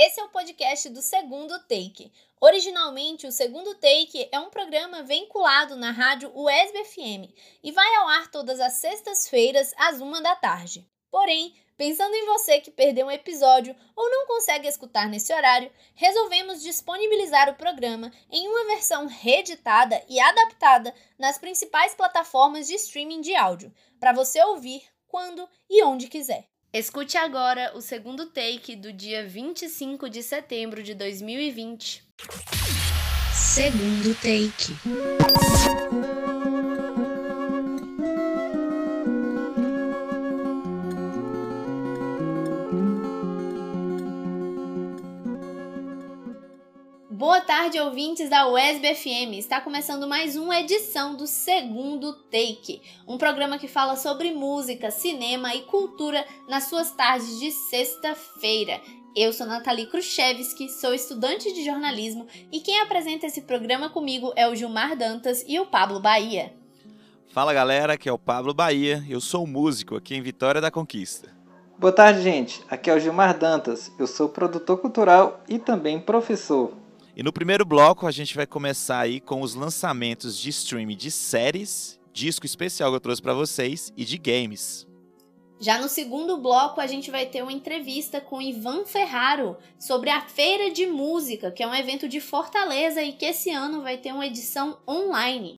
Esse é o podcast do Segundo Take. Originalmente, o Segundo Take é um programa vinculado na rádio USB FM e vai ao ar todas as sextas-feiras às uma da tarde. Porém, pensando em você que perdeu um episódio ou não consegue escutar nesse horário, resolvemos disponibilizar o programa em uma versão reeditada e adaptada nas principais plataformas de streaming de áudio, para você ouvir quando e onde quiser. Escute agora o segundo take do dia 25 de setembro de 2020. Segundo take. Tarde, ouvintes da UESB FM. Está começando mais uma edição do Segundo Take, um programa que fala sobre música, cinema e cultura nas suas tardes de sexta-feira. Eu sou Nathalie Khrushchevski, sou estudante de jornalismo e quem apresenta esse programa comigo é o Gilmar Dantas e o Pablo Bahia. Fala galera, aqui é o Pablo Bahia, eu sou músico aqui em Vitória da Conquista. Boa tarde, gente. Aqui é o Gilmar Dantas. Eu sou produtor cultural e também professor. E no primeiro bloco a gente vai começar aí com os lançamentos de streaming de séries, disco especial que eu trouxe para vocês e de games. Já no segundo bloco a gente vai ter uma entrevista com Ivan Ferraro sobre a Feira de Música, que é um evento de Fortaleza e que esse ano vai ter uma edição online.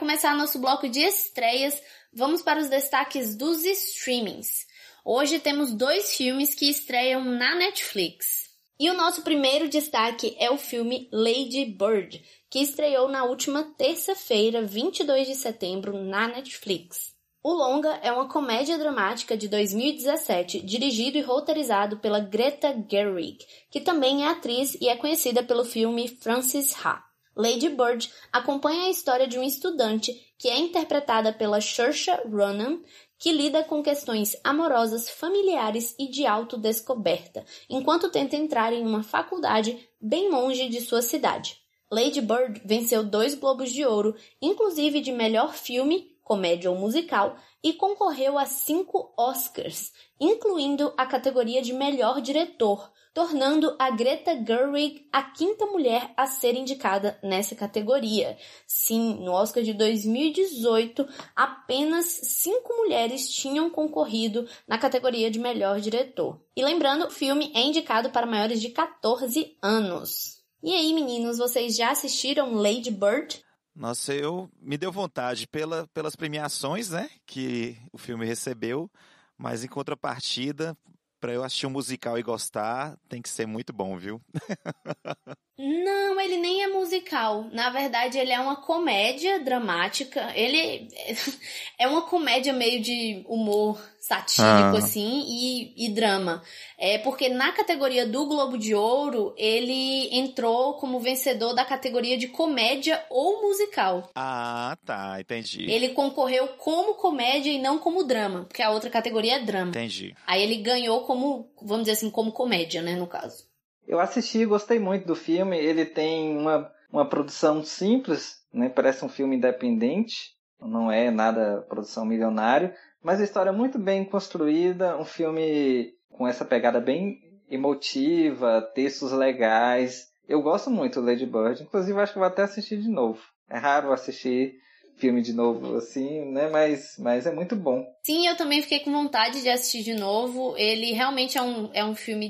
Começar nosso bloco de estreias, vamos para os destaques dos streamings. Hoje temos dois filmes que estreiam na Netflix. E o nosso primeiro destaque é o filme Lady Bird, que estreou na última terça-feira, 22 de setembro, na Netflix. O longa é uma comédia dramática de 2017, dirigido e roteirizado pela Greta Gerwig, que também é atriz e é conhecida pelo filme Frances Ha. Lady Bird acompanha a história de um estudante que é interpretada pela Saoirse Ronan, que lida com questões amorosas, familiares e de autodescoberta, enquanto tenta entrar em uma faculdade bem longe de sua cidade. Lady Bird venceu dois Globos de Ouro, inclusive de melhor filme, comédia ou musical, e concorreu a cinco Oscars, incluindo a categoria de melhor diretor, tornando a Greta Gerwig a quinta mulher a ser indicada nessa categoria. Sim, no Oscar de 2018, apenas cinco mulheres tinham concorrido na categoria de melhor diretor. E lembrando, o filme é indicado para maiores de 14 anos. E aí, meninos, vocês já assistiram Lady Bird? Nossa, eu me deu vontade pela, pelas premiações, né, que o filme recebeu, mas em contrapartida, para eu assistir um musical e gostar, tem que ser muito bom, viu? Não, ele nem é musical. Na verdade, ele é uma comédia dramática. Ele é uma comédia meio de humor satírico, ah. assim, e, e drama. É porque na categoria do Globo de Ouro, ele entrou como vencedor da categoria de comédia ou musical. Ah, tá, entendi. Ele concorreu como comédia e não como drama, porque a outra categoria é drama. Entendi. Aí ele ganhou como, vamos dizer assim, como comédia, né, no caso. Eu assisti, gostei muito do filme. Ele tem uma, uma produção simples, né? Parece um filme independente. Não é nada produção milionário, mas a história é muito bem construída, um filme com essa pegada bem emotiva, textos legais. Eu gosto muito do Lady Bird, inclusive acho que vou até assistir de novo. É raro assistir filme de novo, assim, né? Mas, mas é muito bom. Sim, eu também fiquei com vontade de assistir de novo. Ele realmente é um, é um filme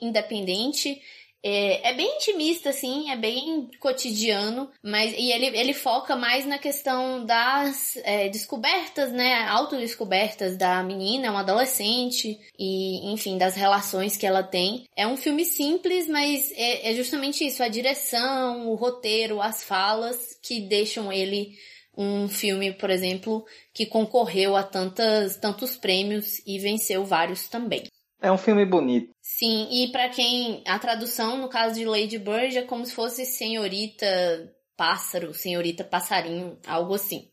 independente. É, é, bem intimista, assim, é bem cotidiano, mas e ele, ele foca mais na questão das é, descobertas, né, autodescobertas da menina, uma adolescente, e enfim, das relações que ela tem. É um filme simples, mas é, é justamente isso, a direção, o roteiro, as falas que deixam ele um filme, por exemplo, que concorreu a tantas, tantos prêmios e venceu vários também. É um filme bonito. Sim, e para quem a tradução no caso de Lady Bird é como se fosse senhorita pássaro, senhorita passarinho, algo assim.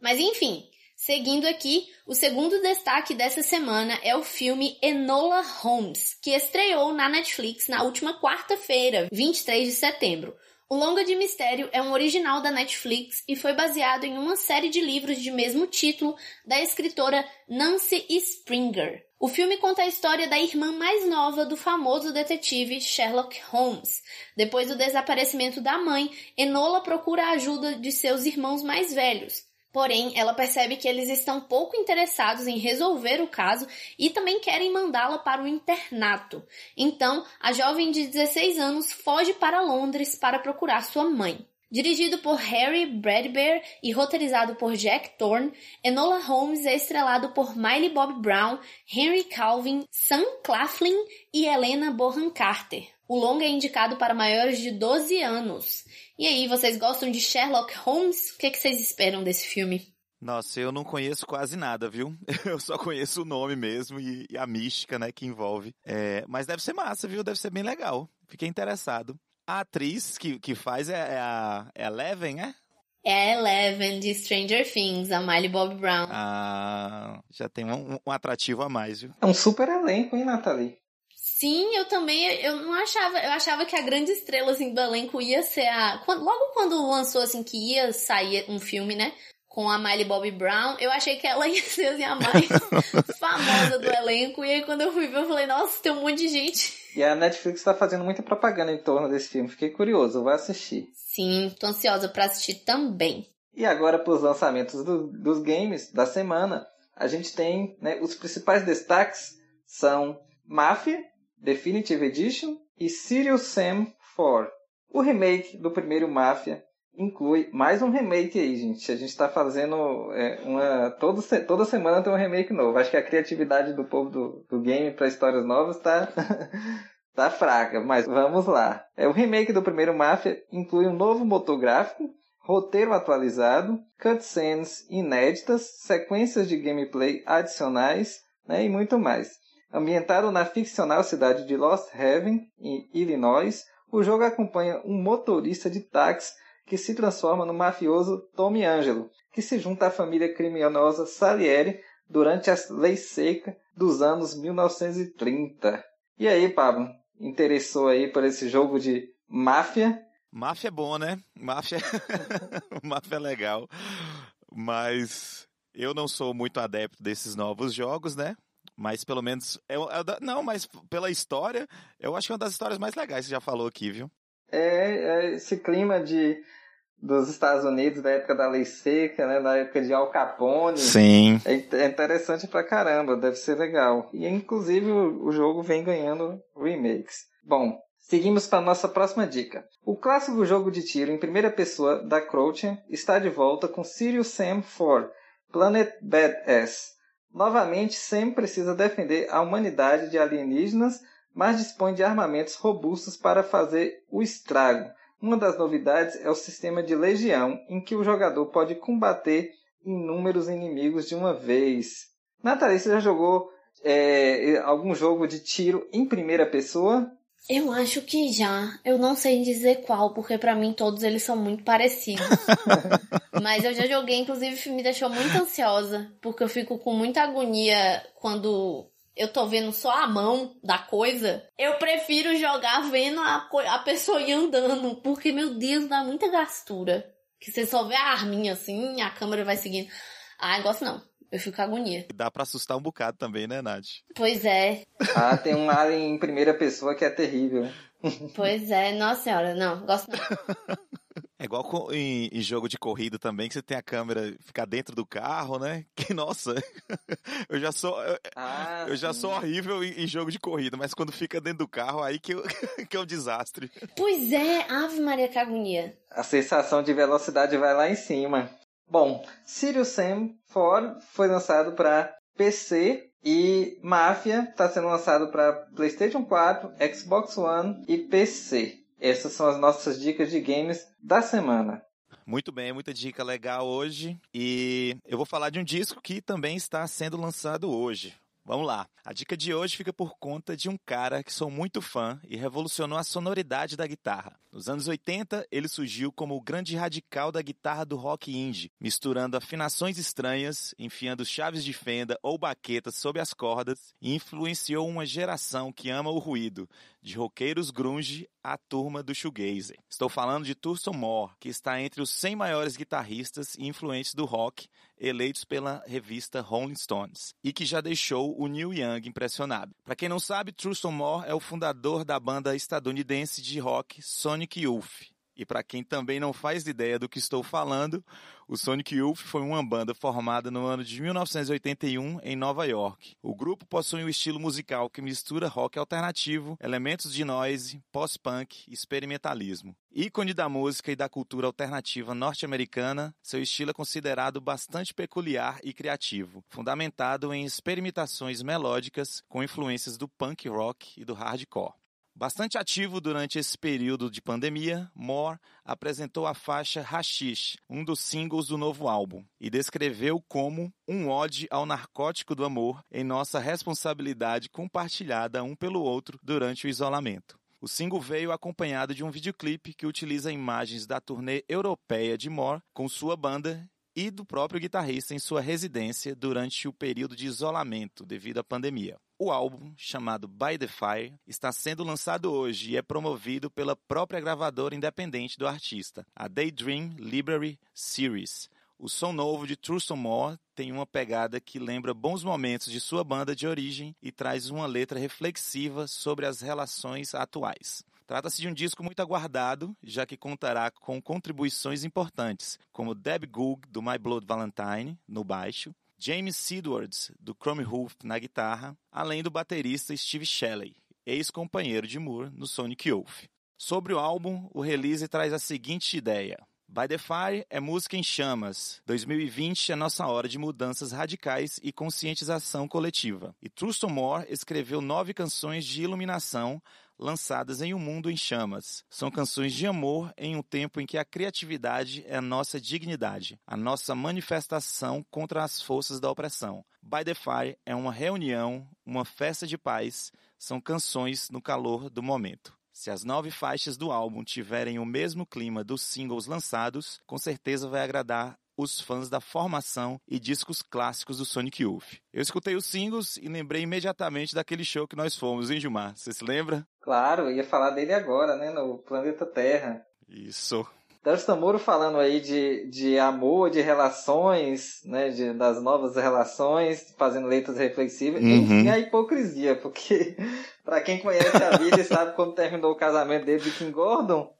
Mas enfim, seguindo aqui, o segundo destaque dessa semana é o filme Enola Holmes, que estreou na Netflix na última quarta-feira, 23 de setembro. O Longa de Mistério é um original da Netflix e foi baseado em uma série de livros de mesmo título da escritora Nancy Springer. O filme conta a história da irmã mais nova do famoso detetive Sherlock Holmes. Depois do desaparecimento da mãe, Enola procura a ajuda de seus irmãos mais velhos. Porém, ela percebe que eles estão pouco interessados em resolver o caso e também querem mandá-la para o internato. Então, a jovem de 16 anos foge para Londres para procurar sua mãe. Dirigido por Harry Bradbury e roteirizado por Jack Thorne, Enola Holmes é estrelado por Miley Bob Brown, Henry Calvin, Sam Claflin e Helena Bonham Carter. O longa é indicado para maiores de 12 anos. E aí, vocês gostam de Sherlock Holmes? O que, é que vocês esperam desse filme? Nossa, eu não conheço quase nada, viu? Eu só conheço o nome mesmo e, a mística, né, que envolve. É, mas deve ser massa, viu? Deve ser bem legal. Fiquei interessado. A atriz que, que faz é, é a é Eleven, é? É a Eleven de Stranger Things, a Miley Bob Brown. Ah, já tem um, um atrativo a mais, viu? É um super elenco, hein, Nathalie? Sim, eu também, eu não achava, eu achava que a grande estrela, assim, do elenco ia ser a... Quando, logo quando lançou, assim, que ia sair um filme, né, com a Miley Bobby Brown, eu achei que ela ia ser, assim, a mais famosa do elenco, e aí quando eu fui ver, eu falei, nossa, tem um monte de gente. E a Netflix tá fazendo muita propaganda em torno desse filme. Fiquei curioso, vou assistir. Sim, tô ansiosa para assistir também. E agora para os lançamentos do, dos games da semana, a gente tem né, os principais destaques são Mafia Definitive Edition e Serious Sam 4. O remake do primeiro Mafia inclui mais um remake aí, gente. A gente está fazendo é, uma. Todo, toda semana tem um remake novo. Acho que a criatividade do povo do, do game para histórias novas está. tá fraca, mas vamos lá. É, o remake do primeiro Mafia inclui um novo motor gráfico, roteiro atualizado, cutscenes inéditas, sequências de gameplay adicionais né, e muito mais. Ambientado na ficcional cidade de Lost Haven, em Illinois, o jogo acompanha um motorista de táxi que se transforma no mafioso Tommy Angelo, que se junta à família criminosa Salieri durante a lei seca dos anos 1930. E aí, Pablo, interessou aí por esse jogo de máfia? Máfia é bom, né? Máfia, máfia é legal. Mas eu não sou muito adepto desses novos jogos, né? Mas pelo menos. É, é, não, mas pela história, eu acho que é uma das histórias mais legais que você já falou aqui, viu? É, é esse clima de dos Estados Unidos da época da lei seca, né, da época de Al Capone. Sim. É, é interessante pra caramba, deve ser legal. E inclusive o, jogo vem ganhando remakes. Bom, seguimos para nossa próxima dica. O clássico jogo de tiro em primeira pessoa da Crouch está de volta com Sirius Sam 4, Planet Badass. Novamente, Sam precisa defender a humanidade de alienígenas, mas dispõe de armamentos robustos para fazer o estrago. Uma das novidades é o sistema de legião, em que o jogador pode combater inúmeros inimigos de uma vez. Nathalie, você já jogou é, algum jogo de tiro em primeira pessoa? Eu acho que já. Eu não sei dizer qual, porque para mim todos eles são muito parecidos. Mas eu já joguei, inclusive me deixou muito ansiosa, porque eu fico com muita agonia quando eu tô vendo só a mão da coisa. Eu prefiro jogar vendo a, a pessoa ir andando, porque meu Deus, dá muita gastura. Que você só vê a arminha assim, a câmera vai seguindo. Ah, gosto não. Eu fico com agonia. Dá pra assustar um bocado também, né, Nath? Pois é. Ah, tem um alien em primeira pessoa que é terrível. Pois é, nossa senhora, não, gosto não. É igual com, em, em, jogo de corrida também, que você tem a câmera ficar dentro do carro, né? Que, nossa, eu já sou eu, ah, eu já sou horrível em, em, jogo de corrida, mas quando fica dentro do carro, aí que, eu, que é um desastre. Pois é, Ave Maria, que agonia. A sensação de velocidade vai lá em cima. Bom, Sirius Sam 4 foi lançado para PC e Mafia está sendo lançado para PlayStation 4, Xbox One e PC. Essas são as nossas dicas de games da semana. Muito bem, muita dica legal hoje. E eu vou falar de um disco que também está sendo lançado hoje. Vamos lá. A dica de hoje fica por conta de um cara que sou muito fã e revolucionou a sonoridade da guitarra. Nos anos 80, ele surgiu como o grande radical da guitarra do rock indie, misturando afinações estranhas, enfiando chaves de fenda ou baquetas sob as cordas e influenciou uma geração que ama o ruído, de roqueiros grunge à turma do shoegazer. Estou falando de Thurston Moore, que está entre os 100 maiores guitarristas e influentes do rock, eleitos pela revista Rolling Stones, e que já deixou o Neil Young impressionado. Para quem não sabe, Thurston Moore é o fundador da banda estadunidense de rock Sonic Youth. E para quem também não faz ideia do que estou falando, o Sonic Youth foi uma banda formada no ano de 1981 em Nova York. O grupo possui um estilo musical que mistura rock alternativo, elementos de noise, post-punk e experimentalismo. Ícone da música e da cultura alternativa norte-americana, seu estilo é considerado bastante peculiar e criativo, fundamentado em experimentações melódicas com influências do punk rock e do hardcore. Bastante ativo durante esse período de pandemia, Moore apresentou a faixa Hashish, um dos singles do novo álbum, e descreveu como um ode ao narcótico do amor em nossa responsabilidade compartilhada um pelo outro durante o isolamento. O single veio acompanhado de um videoclipe que utiliza imagens da turnê europeia de Moore com sua banda e do próprio guitarrista em sua residência durante o período de isolamento devido à pandemia. O álbum, chamado By the Fire, está sendo lançado hoje e é promovido pela própria gravadora independente do artista, a Daydream Library Series. O som novo de Thurston Moore tem uma pegada que lembra bons momentos de sua banda de origem e traz uma letra reflexiva sobre as relações atuais. Trata-se de um disco muito aguardado, já que contará com contribuições importantes, como Deb Goog, do My Blood Valentine, no baixo, James Sidwards, do Chrome Wolf, na guitarra, além do baterista Steve Shelley, ex-companheiro de Moore no Sonic Youth. Sobre o álbum, o release traz a seguinte ideia. By the Fire é música em chamas. 2020 é nossa hora de mudanças radicais e conscientização coletiva. E Truston Moore escreveu nove canções de iluminação lançadas em um mundo em chamas. São canções de amor em um tempo em que a criatividade é a nossa dignidade, a nossa manifestação contra as forças da opressão. By the Fire é uma reunião, uma festa de paz, são canções no calor do momento. Se as nove faixas do álbum tiverem o mesmo clima dos singles lançados, com certeza vai agradar os fãs da formação e discos clássicos do Sonic Youth. Eu escutei os singles e lembrei imediatamente daquele show que nós fomos, hein, Gilmar? Você se lembra? Claro, ia falar dele agora, né, no Planeta Terra. Isso. Darcy Moro falando aí de, de amor, de relações, né, de, das novas relações, fazendo letras reflexivas, uhum. enfim, a hipocrisia, porque para quem conhece a vida e sabe quando terminou o casamento dele de Kim Gordon,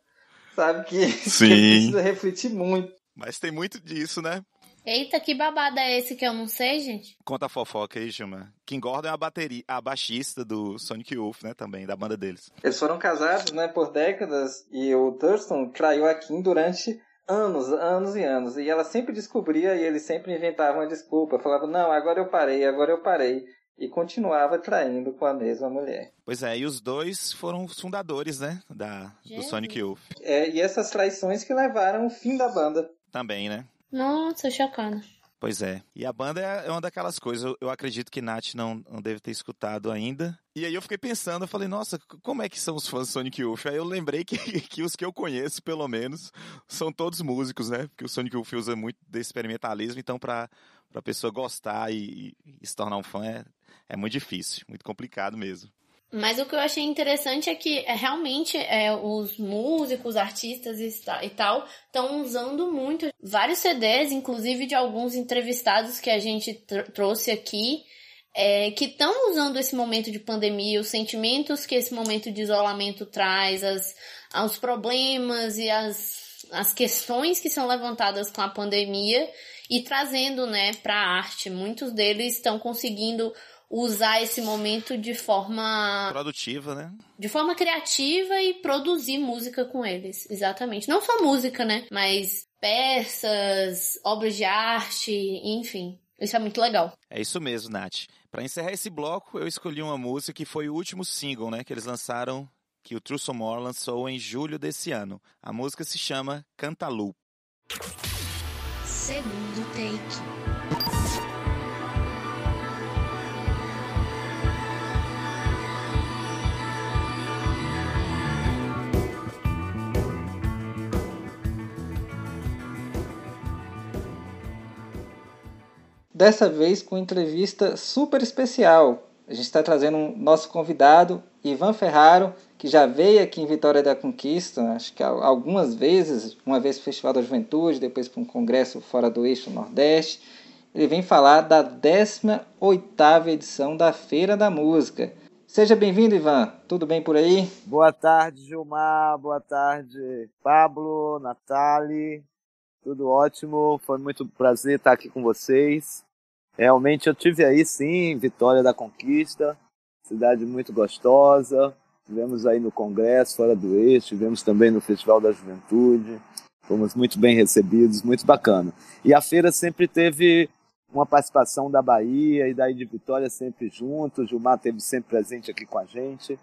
sabe que, que precisa refletir muito. Mas tem muito disso, né? Eita, que babada é esse que eu não sei, gente? Conta a fofoca aí, Gilmar. Kim Gordon é a bateria, a baixista do Sonic Youth, né, também, da banda deles. Eles foram casados, né, por décadas, e o Thurston traiu a Kim durante anos, anos e anos. E ela sempre descobria e ele sempre inventava uma desculpa. Falava, não, agora eu parei, agora eu parei. E continuava traindo com a mesma mulher. Pois é, e os dois foram os fundadores, né, da, do Sonic Youth. É, e essas traições que levaram o fim da banda. Também, né? Nossa, chocada. Pois é. E a banda é, é uma daquelas coisas, eu, acredito que Nath não, não deve ter escutado ainda. E aí eu fiquei pensando, eu falei, nossa, como é que são os fãs do Sonic Youth? Aí eu lembrei que, que os que eu conheço, pelo menos, são todos músicos, né? Porque o Sonic Youth usa muito desse experimentalismo, então pra, pra pessoa gostar e, e se tornar um fã é, é muito difícil, muito complicado mesmo. Mas o que eu achei interessante é que é, realmente é, os músicos, artistas e, tal estão usando muito vários CDs, inclusive de alguns entrevistados que a gente tr trouxe aqui, é, que estão usando esse momento de pandemia, os sentimentos que esse momento de isolamento traz, as, os problemas e as, as questões que são levantadas com a pandemia e trazendo né, para a arte. Muitos deles estão conseguindo usar esse momento de forma produtiva, né? De forma criativa e produzir música com eles, exatamente. Não só música, né? Mas peças, obras de arte, enfim. Isso é muito legal. É isso mesmo, Nath. Para encerrar esse bloco, eu escolhi uma música que foi o último single, né, que eles lançaram, que o True More lançou em julho desse ano. A música se chama Cantaloupe. Segundo take. Dessa vez com entrevista super especial. A gente está trazendo um nosso convidado, Ivan Ferraro, que já veio aqui em Vitória da Conquista, acho que algumas vezes, uma vez para o Festival da Juventude, depois para um congresso fora do eixo Nordeste. Ele vem falar da 18ª edição da Feira da Música. Seja bem-vindo, Ivan. Tudo bem por aí? Boa tarde, Gilmar. Boa tarde, Pablo, Natali. Tudo ótimo. Foi muito prazer estar aqui com vocês. Realmente eu tive aí sim, Vitória da Conquista, cidade muito gostosa. Tivemos aí no Congresso, fora do eixo, tivemos também no Festival da Juventude. Fomos muito bem recebidos, muito bacana. E a feira sempre teve uma participação da Bahia e daí de Vitória sempre junto. Gilmar teve sempre presente aqui com a gente.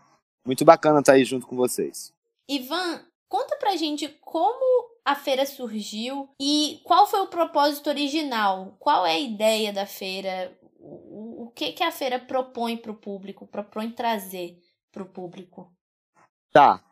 Muito bacana estar aí junto com vocês. Ivan, conta pra gente como a feira surgiu e qual foi o propósito original? Qual é a ideia da feira? O, o que, que a feira propõe para o público, propõe trazer para o público? Tá.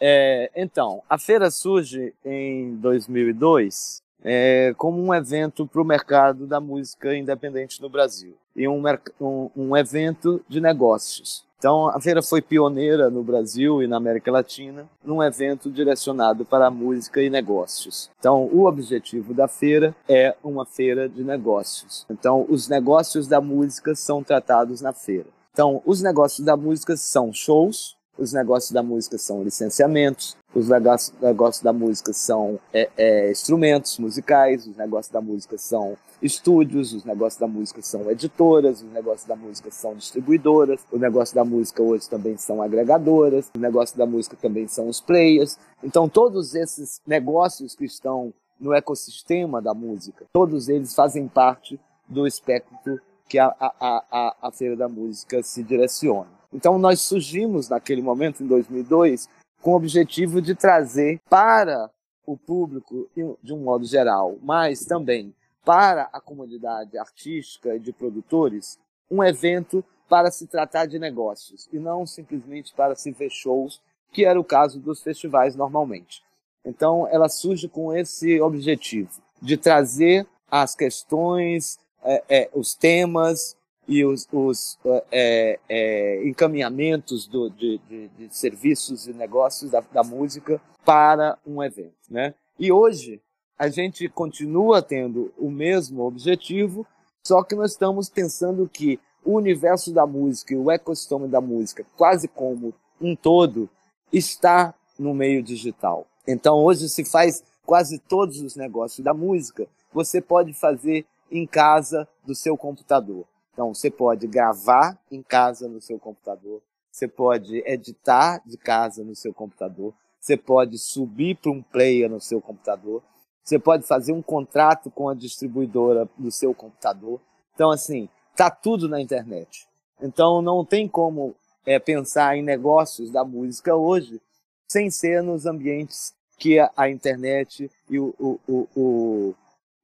É, então, a feira surge em 2002 é, como um evento para o mercado da música independente no Brasil e um, um, um evento de negócios. Então, a feira foi pioneira no Brasil e na América Latina num evento direcionado para música e negócios. Então, o objetivo da feira é uma feira de negócios. Então, os negócios da música são tratados na feira. Então, os negócios da música são shows, os negócios da música são licenciamentos, os negócios, negócios da música são é, é, instrumentos musicais, os negócios da música são estúdios, os negócios da música são editoras, os negócios da música são distribuidoras, o negócio da música hoje também são agregadoras, o negócio da música também são os players. Então, todos esses negócios que estão no ecossistema da música, todos eles fazem parte do espectro que a, a, a, a Feira da Música se direciona. Então, nós surgimos naquele momento, em 2002, com o objetivo de trazer para o público, de um modo geral, mas também para a comunidade artística e de produtores, um evento para se tratar de negócios e não simplesmente para se ver shows, que era o caso dos festivais normalmente. Então, ela surge com esse objetivo de trazer as questões, é, é, os temas e os, os é, é, encaminhamentos do, de, de, de, serviços e negócios da, da, música para um evento. Né? E hoje a gente continua tendo o mesmo objetivo, só que nós estamos pensando que o universo da música e o ecossistema da música, quase como um todo, está no meio digital. Então hoje se faz quase todos os negócios da música, você pode fazer em casa do seu computador. Então, você pode gravar em casa no seu computador, você pode editar de casa no seu computador, você pode subir para um player no seu computador, você pode fazer um contrato com a distribuidora no seu computador. Então, assim, tá tudo na internet. Então, não tem como é, pensar em negócios da música hoje sem ser nos ambientes que a, a internet e o, o, o,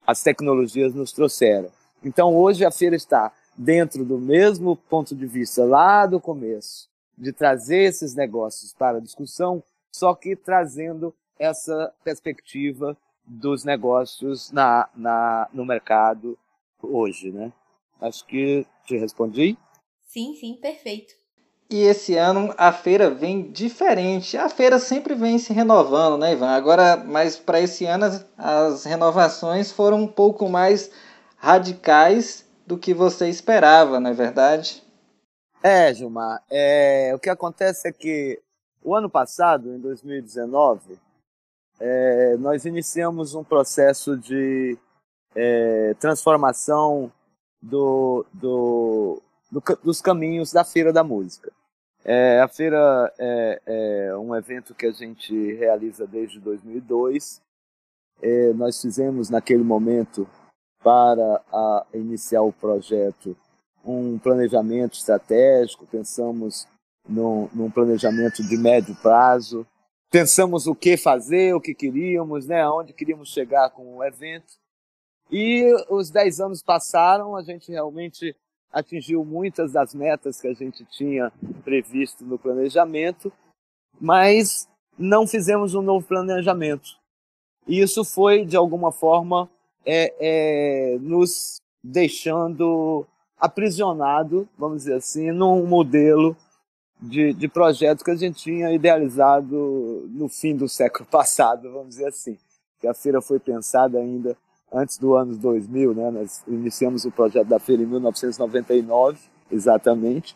as tecnologias nos trouxeram. Então, hoje a feira está dentro do mesmo ponto de vista lá do começo, de trazer esses negócios para a discussão, só que trazendo essa perspectiva dos negócios na, na, no mercado hoje, né? Acho que te respondi. Sim, sim, perfeito. E esse ano a feira vem diferente. A feira sempre vem se renovando, né, Ivan? Agora, mas para esse ano as, as renovações foram um pouco mais radicais do que você esperava, não é verdade? É, Gilmar. É, o que acontece é que o ano passado, em 2019, é, nós iniciamos um processo de é, transformação do, do, do, dos caminhos da Feira da Música. É, a feira é, é, um evento que a gente realiza desde 2002. É, nós fizemos naquele momento para a, iniciar o projeto um planejamento estratégico, pensamos num, num, planejamento de médio prazo, pensamos o que fazer, o que queríamos, né, aonde queríamos chegar com o evento. E os dez anos passaram, a gente realmente atingiu muitas das metas que a gente tinha previsto no planejamento, mas não fizemos um novo planejamento. E isso foi, de alguma forma, é, é, nos deixando aprisionado, vamos dizer assim, num modelo de, de projeto que a gente tinha idealizado no fim do século passado, vamos dizer assim. Que a feira foi pensada ainda antes do ano 2000, né? Nós iniciamos o projeto da feira em 1999, exatamente.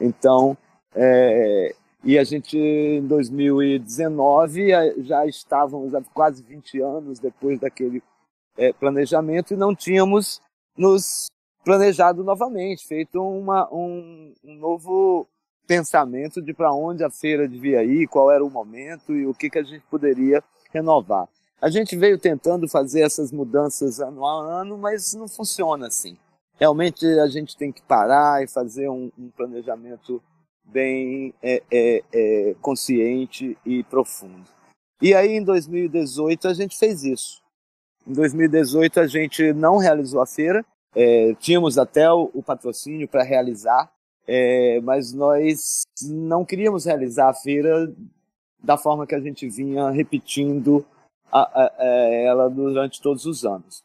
Então, é, e a gente, em 2019, já estávamos quase 20 anos depois daquele é, planejamento e não tínhamos nos planejado novamente, feito uma, um, um novo pensamento de para onde a feira devia ir, qual era o momento e o que, que a gente poderia renovar. A gente veio tentando fazer essas mudanças ano a ano, mas não funciona assim. Realmente a gente tem que parar e fazer um, um planejamento bem é, é, é, consciente e profundo. E aí em 2018 a gente fez isso. Em 2018 a gente não realizou a feira, é, tínhamos até o, o patrocínio para realizar, é, mas nós não queríamos realizar a feira da forma que a gente vinha repetindo a, a, a ela durante todos os anos.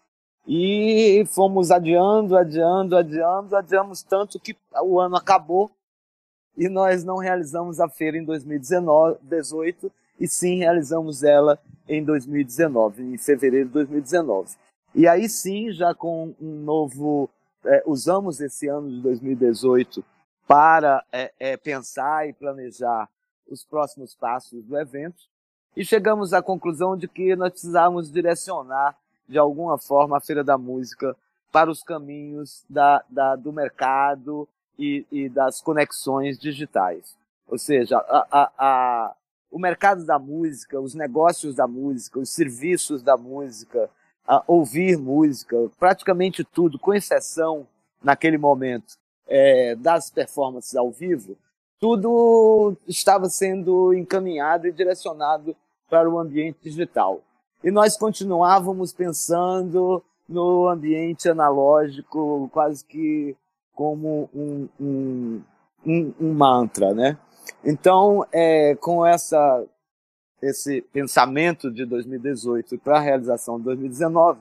E fomos adiando, adiando, adiando, adiamos tanto que o ano acabou e nós não realizamos a feira em 2018 e sim realizamos ela em 2019, em fevereiro de 2019. E aí sim, já com um novo, é, usamos esse ano de 2018 para é, é, pensar e planejar os próximos passos do evento e chegamos à conclusão de que nós precisávamos direcionar de alguma forma a Feira da Música para os caminhos da, da, do mercado e, e, das conexões digitais. Ou seja, a, a, a, o mercado da música, os negócios da música, os serviços da música, ouvir música, praticamente tudo, com exceção, naquele momento, é, das performances ao vivo, tudo estava sendo encaminhado e direcionado para o ambiente digital. E nós continuávamos pensando no ambiente analógico, quase que como um, um, um, um mantra, né? Então, é, com essa, esse pensamento de 2018 para a realização de 2019,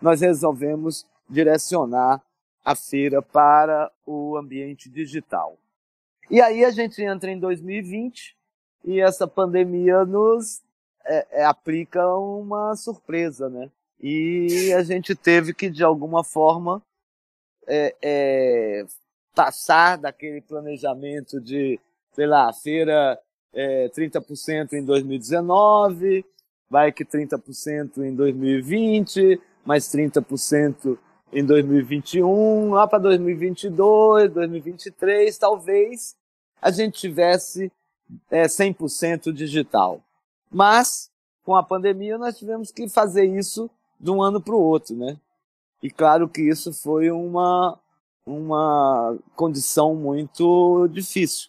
nós resolvemos direcionar a feira para o ambiente digital. E aí a gente entra em 2020 e essa pandemia nos é, é, aplica uma surpresa, né? E a gente teve que, de alguma forma, é, é passar daquele planejamento de, sei lá, feira é, 30% em 2019, vai que 30% em 2020, mais 30% em 2021, lá para 2022, 2023, talvez a gente tivesse é, 100% digital. Mas, com a pandemia, nós tivemos que fazer isso de um ano para o outro, né? E claro que isso foi uma, uma condição muito difícil.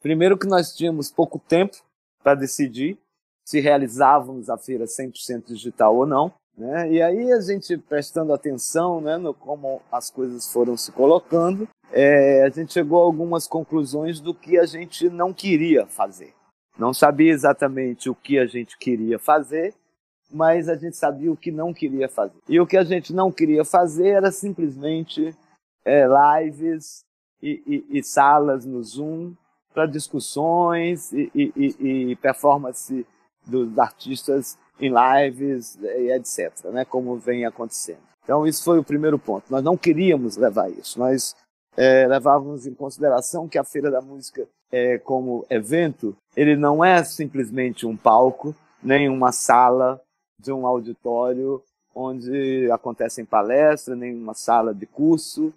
Primeiro que nós tínhamos pouco tempo para decidir se realizávamos a feira 100% digital ou não. Né? E aí a gente prestando atenção né, no como as coisas foram se colocando, é, a gente chegou a algumas conclusões do que a gente não queria fazer. Não sabia exatamente o que a gente queria fazer, mas a gente sabia o que não queria fazer. E o que a gente não queria fazer era simplesmente é, lives e, e, e salas no Zoom para discussões e, e, e, performance dos artistas em lives e etc, né, como vem acontecendo. Então isso foi o primeiro ponto. Nós não queríamos levar isso. Nós é, levávamos em consideração que a Feira da Música, é, como evento, ele não é simplesmente um palco, nem uma sala de um auditório onde acontecem palestras, nem uma sala de curso,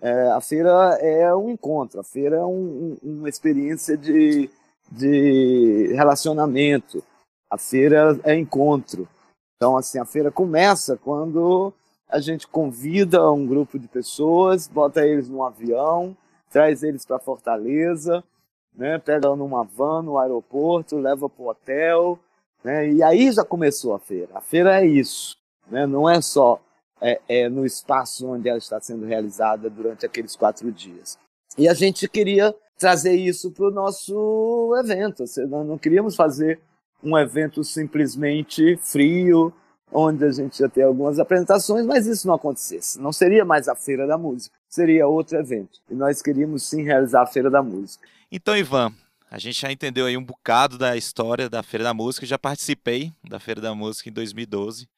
é, a feira é um encontro, a feira é um, um, uma experiência de, de relacionamento, a feira é encontro. Então, assim, a feira começa quando a gente convida um grupo de pessoas, bota eles num avião, traz eles para Fortaleza, né, pega numa van no aeroporto, leva para o hotel, né, e aí já começou a feira. A feira é isso, né, não é só é, é, no espaço onde ela está sendo realizada durante aqueles quatro dias. E a gente queria trazer isso para o nosso evento. Nós não queríamos fazer um evento simplesmente frio, onde a gente ia ter algumas apresentações, mas isso não acontecesse. Não seria mais a Feira da Música, seria outro evento. E nós queríamos sim realizar a Feira da Música. Então, Ivan, a gente já entendeu aí um bocado da história da Feira da Música, já participei da Feira da Música em 2012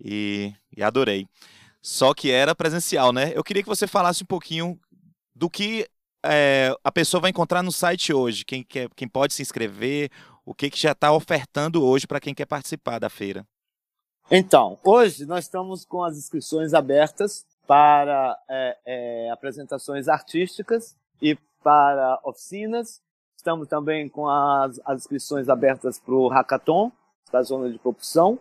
e, e adorei. Só que era presencial, né? Eu queria que você falasse um pouquinho do que é, a pessoa vai encontrar no site hoje, quem, quer, quem pode se inscrever, o que, que já está ofertando hoje para quem quer participar da feira. Então, hoje nós estamos com as inscrições abertas para é, é, apresentações artísticas e para oficinas. Estamos também com as, as inscrições abertas para o Hackathon, da zona de propulsão.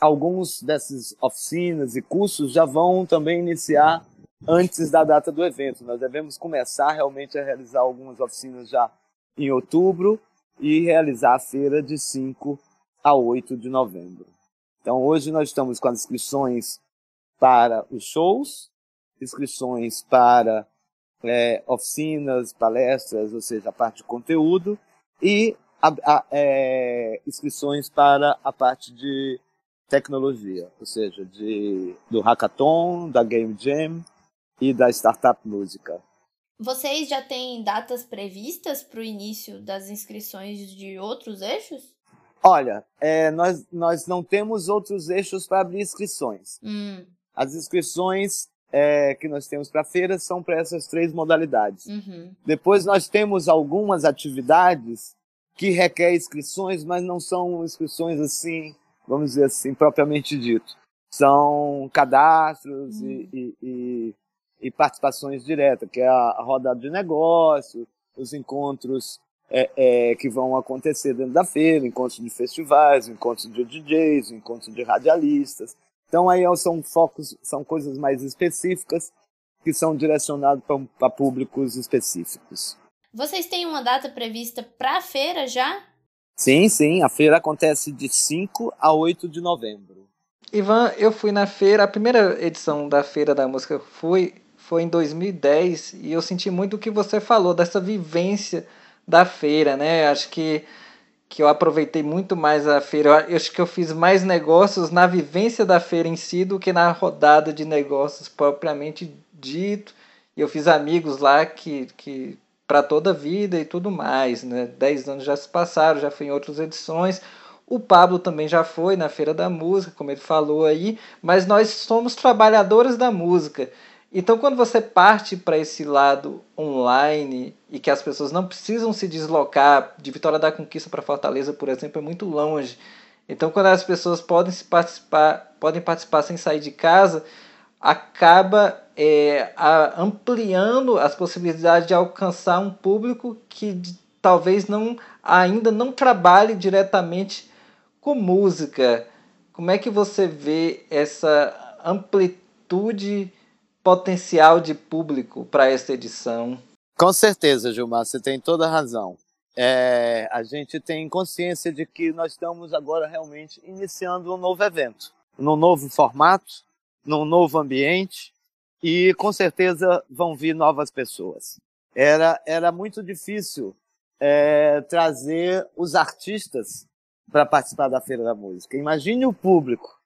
Alguns dessas oficinas e cursos já vão também iniciar antes da data do evento. Nós devemos começar realmente a realizar algumas oficinas já em outubro e realizar a feira de 5 a 8 de novembro. Então hoje nós estamos com as inscrições para os shows, inscrições para é, oficinas, palestras, ou seja, a parte de conteúdo, e a, a, é, inscrições para a parte de tecnologia, ou seja, de, do hackathon, da Game Jam e da Startup Música. Vocês já têm datas previstas para o início das inscrições de outros eixos? Olha, é, nós, nós não temos outros eixos para abrir inscrições. Hum. As inscrições é, que nós temos para a feira são para essas três modalidades. Uhum. Depois nós temos algumas atividades que requerem inscrições, mas não são inscrições assim, vamos dizer assim, propriamente dito. São cadastros Uhum. e, e, e, e participações diretas, que é a, a rodada de negócio, os encontros é, é, que vão acontecer dentro da feira, encontros de festivais, encontros de DJs, encontros de radialistas. Então aí são focos, são coisas mais específicas que são direcionadas para públicos específicos. Vocês têm uma data prevista para a feira já? Sim, sim, a feira acontece de 5 a 8 de novembro. Ivan, eu fui na feira, a primeira edição da Feira da Música foi, foi em 2010 e eu senti muito o que você falou, dessa vivência da feira, né? Acho que, que eu aproveitei muito mais a feira. Eu acho que eu fiz mais negócios na vivência da feira em si do que na rodada de negócios propriamente dito. E eu fiz amigos lá que, que para toda a vida e tudo mais, né? Dez anos já se passaram, já fui em outras edições. O Pablo também já foi na Feira da Música, como ele falou aí, mas nós somos trabalhadores da música. Então, quando você parte para esse lado online e que as pessoas não precisam se deslocar de Vitória da Conquista para Fortaleza, por exemplo, é muito longe. Então, quando as pessoas podem se participar, podem participar sem sair de casa, acaba é, a, ampliando as possibilidades de alcançar um público que talvez não ainda não trabalhe diretamente com música. Como é que você vê essa amplitude potencial de público para essa edição? Com certeza, Gilmar, você tem toda a razão. É, a gente tem consciência de que nós estamos agora realmente iniciando um novo evento, num novo formato, num novo ambiente e com certeza vão vir novas pessoas. Era, era muito difícil é, trazer os artistas para participar da Feira da Música. Imagine o público.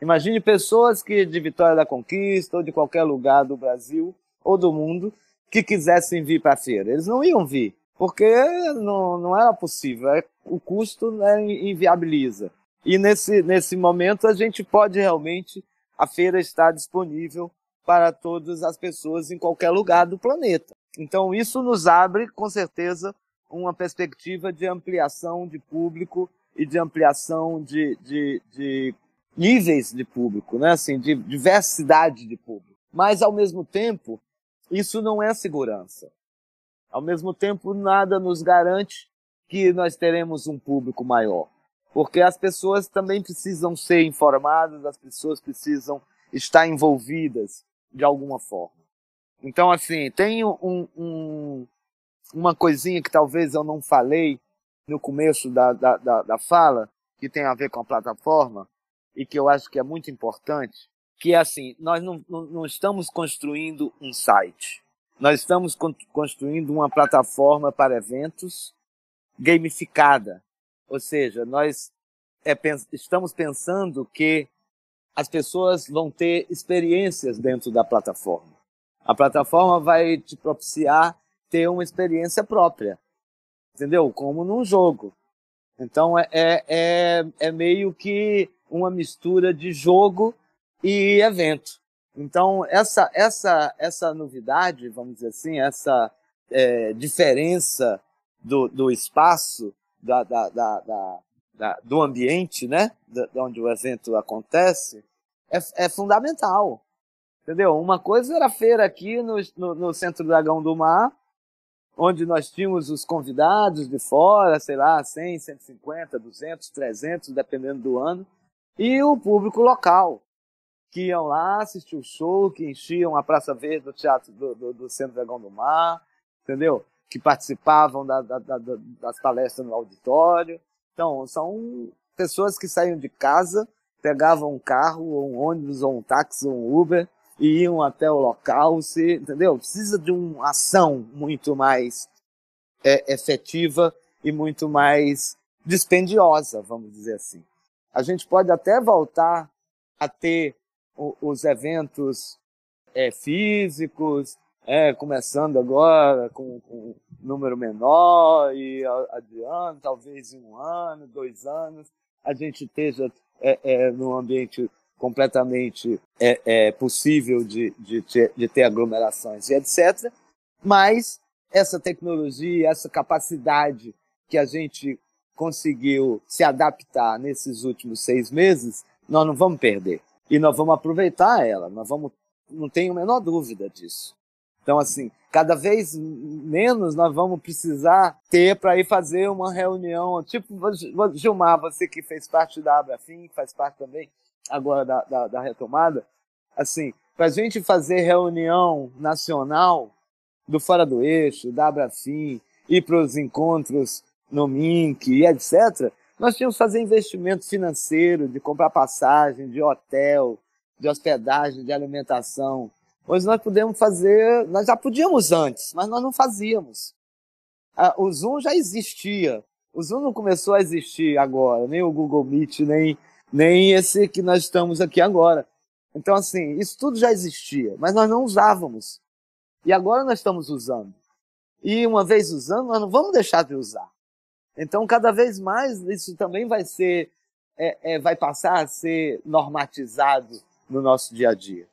Imagine pessoas que de Vitória da Conquista ou de qualquer lugar do Brasil ou do mundo que quisessem vir para a feira. Eles não iam vir, porque não, não era possível. O custo né, inviabiliza. E nesse, nesse momento a gente pode realmente, a feira está disponível para todas as pessoas em qualquer lugar do planeta. Então isso nos abre, com certeza, uma perspectiva de ampliação de público e de ampliação de, de, de níveis de público, né? assim, de diversidade de público. Mas, ao mesmo tempo, isso não é segurança. Ao mesmo tempo, nada nos garante que nós teremos um público maior. Porque as pessoas também precisam ser informadas, as pessoas precisam estar envolvidas de alguma forma. Então, assim, tem um, um, uma coisinha que talvez eu não falei no começo da, da, da, da fala, que tem a ver com a plataforma, e que eu acho que é muito importante, que é assim, nós não, não, não estamos construindo um site. Nós estamos construindo uma plataforma para eventos gamificada. Ou seja, nós é, estamos pensando que as pessoas vão ter experiências dentro da plataforma. A plataforma vai te propiciar ter uma experiência própria, entendeu? Como num jogo. Então é, é, é, é meio que uma mistura de jogo e evento. Então essa essa essa novidade, vamos dizer assim, essa é, diferença do, do espaço da, da, da, da, do ambiente, né, de onde o evento acontece, é, é fundamental. Entendeu? Uma coisa era a feira aqui no, no, no Centro Dragão do Mar, onde nós tínhamos os convidados de fora, sei lá, 100, 150, 200, 300, dependendo do ano, e o público local, que iam lá assistir o show, que enchiam a Praça Verde do Teatro do, do, do Centro Dragão do Mar, entendeu? Que participavam da, da, da, das palestras no auditório. Então, são pessoas que saíam de casa, pegavam um carro, ou um ônibus, ou um táxi, ou um Uber, e iam até o local, se, entendeu? Precisa de uma ação muito mais é, efetiva e muito mais dispendiosa, vamos dizer assim. A gente pode até voltar a ter os eventos é, físicos, é, começando agora com, com número menor e adiante, talvez em um ano, dois anos, a gente esteja é, é, num ambiente completamente é, é possível de, de, ter, de ter aglomerações e etc. Mas essa tecnologia, essa capacidade que a gente conseguiu se adaptar nesses últimos seis meses, nós não vamos perder. E nós vamos aproveitar ela, nós vamos, não tenho a menor dúvida disso. Então, assim, cada vez menos nós vamos precisar ter para ir fazer uma reunião. Tipo, Gilmar, você que fez parte da Abrafim, que faz parte também agora da, da, da retomada, assim, para a gente fazer reunião nacional do Fora do Eixo, da Abrafim, ir para os encontros no MINC e etc., nós tínhamos que fazer investimento financeiro, de comprar passagem, de hotel, de hospedagem, de alimentação. Hoje nós podemos fazer, nós já podíamos antes, mas nós não fazíamos. O Zoom já existia. O Zoom não começou a existir agora, nem o Google Meet, nem nem esse que nós estamos aqui agora. Então, assim, isso tudo já existia, mas nós não usávamos. E agora nós estamos usando. E uma vez usando, nós não vamos deixar de usar. Então, cada vez mais, isso também vai ser, é, é, vai passar a ser normatizado no nosso dia a dia.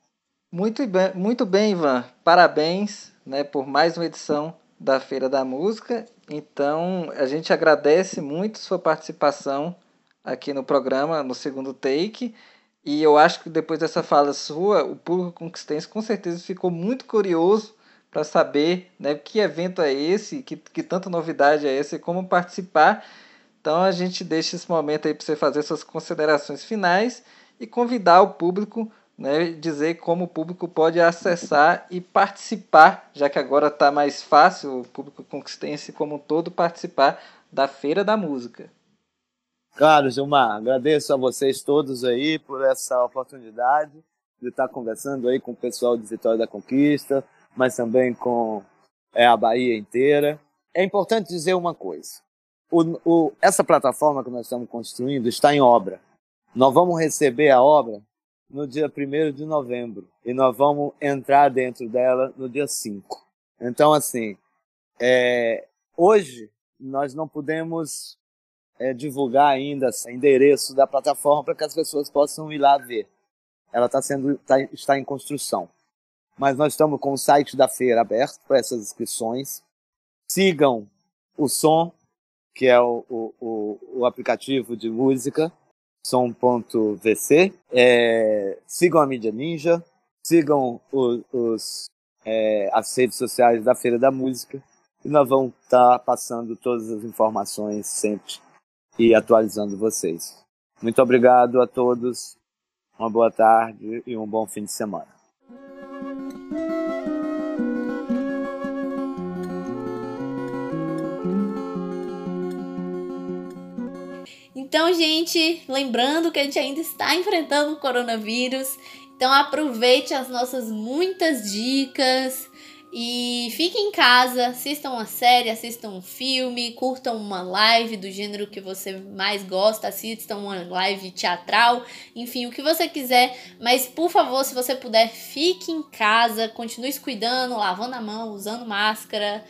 Muito bem, muito bem, Ivan. Parabéns né, por mais uma edição da Feira da Música. Então, a gente agradece muito sua participação aqui no programa, no segundo take. E eu acho que depois dessa fala sua, o público conquistense com certeza ficou muito curioso para saber né, que evento é esse, que, que tanta novidade é essa e como participar. Então a gente deixa esse momento aí para você fazer suas considerações finais e convidar o público, né, dizer como o público pode acessar e participar, já que agora está mais fácil o público conquistense como um todo participar da Feira da Música. Claro, Gilmar, agradeço a vocês todos aí por essa oportunidade de estar conversando aí com o pessoal de Vitória da Conquista, mas também com é, a Bahia inteira. É importante dizer uma coisa. O, o, essa plataforma que nós estamos construindo está em obra. Nós vamos receber a obra no dia 1 de novembro e nós vamos entrar dentro dela no dia 5. Então, assim, é, hoje nós não podemos é, divulgar ainda o endereço da plataforma para que as pessoas possam ir lá ver. Ela está sendo tá, está em construção. Mas nós estamos com o site da feira aberto para essas inscrições. Sigam o Som, que é o, o, o aplicativo de música, som.vc. É, sigam a Mídia Ninja. Sigam os, os é, as redes sociais da Feira da Música. E nós vamos estar tá passando todas as informações sempre e atualizando vocês. Muito obrigado a todos, uma boa tarde e um bom fim de semana. Então, gente, lembrando que a gente ainda está enfrentando o coronavírus, então aproveite as nossas muitas dicas E fiquem em casa, assistam uma série, assistam um filme, curtam uma live do gênero que você mais gosta, assistam uma live teatral, enfim, o que você quiser. Mas por favor, se você puder, fique em casa, continue se cuidando, lavando a mão, usando máscara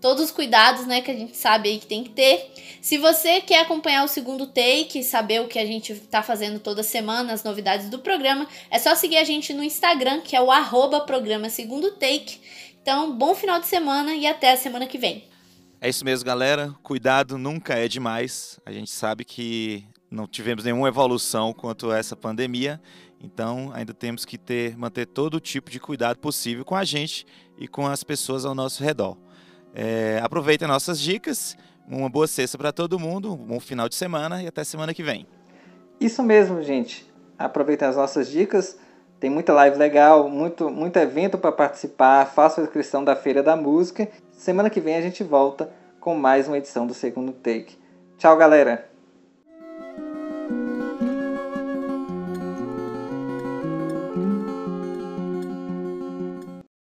todos os cuidados, né, que a gente sabe aí que tem que ter. Se você quer acompanhar o segundo take, saber o que a gente tá fazendo toda semana, as novidades do programa, é só seguir a gente no Instagram, que é o arroba programa segundo take. Então, bom final de semana e até a semana que vem. É isso mesmo, galera. Cuidado nunca é demais. A gente sabe que não tivemos nenhuma evolução quanto a essa pandemia, então ainda temos que ter manter todo o tipo de cuidado possível com a gente e com as pessoas ao nosso redor. É, aproveitem nossas dicas. Uma boa sexta para todo mundo, um bom final de semana e até semana que vem. Isso mesmo, gente. Aproveitem as nossas dicas. Tem muita live legal, muito, muito evento para participar. Faça a inscrição da Feira da Música. Semana que vem a gente volta com mais uma edição do Segundo Take. Tchau, galera!